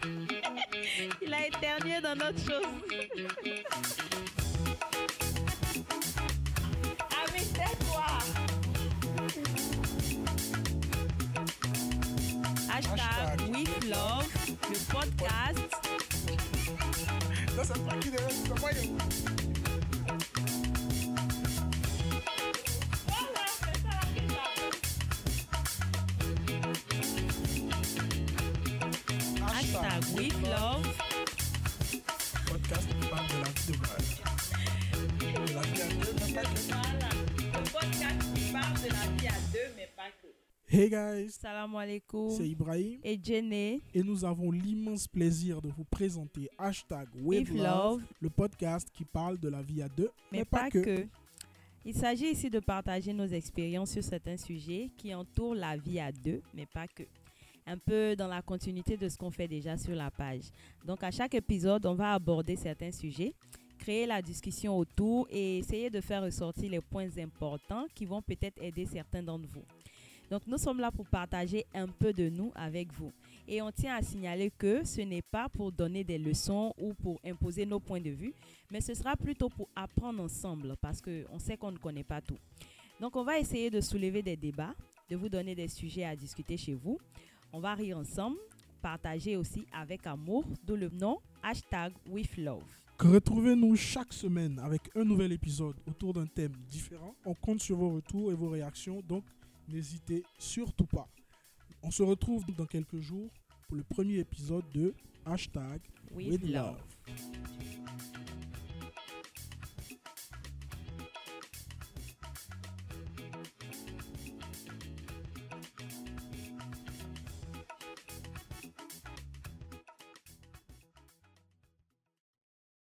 Il a éternué dans notre chose. ah mais c'est quoi Hashtag Hashtag. with love, le podcast. Non, c'est pas qui Hashtag with love. Podcast qui parle de la vie de mal. De la vie à deux, mais pas que. Voilà, le podcast qui parle de la vie à deux, mais pas que. Hey guys, Salam alaikum. c'est Ibrahim Et Jenny, et nous avons l'immense plaisir de vous présenter Hashtag with with love, love, le podcast qui parle de la vie à deux, mais, pas, que. Il s'agit ici de partager nos expériences sur certains sujets qui entourent la vie à deux, mais pas que. Un peu dans la continuité de ce qu'on fait déjà sur la page. Donc à chaque épisode, on va aborder certains sujets, créer la discussion autour et essayer de faire ressortir les points importants qui vont peut-être aider certains d'entre vous. Donc nous sommes là pour partager un peu de nous avec vous. Et on tient à signaler que ce n'est pas pour donner des leçons ou pour imposer nos points de vue, mais ce sera plutôt pour apprendre ensemble parce qu'on sait qu'on ne connaît pas tout. Donc on va essayer de soulever des débats, de vous donner des sujets à discuter chez vous. On va rire ensemble, partager aussi avec amour, d'où le nom hashtag with love. Retrouvez-nous chaque semaine avec un nouvel épisode autour d'un thème différent? On compte sur vos retours et vos réactions, donc n'hésitez surtout pas. On se retrouve dans quelques jours pour le premier épisode de Hashtag With, with love. love.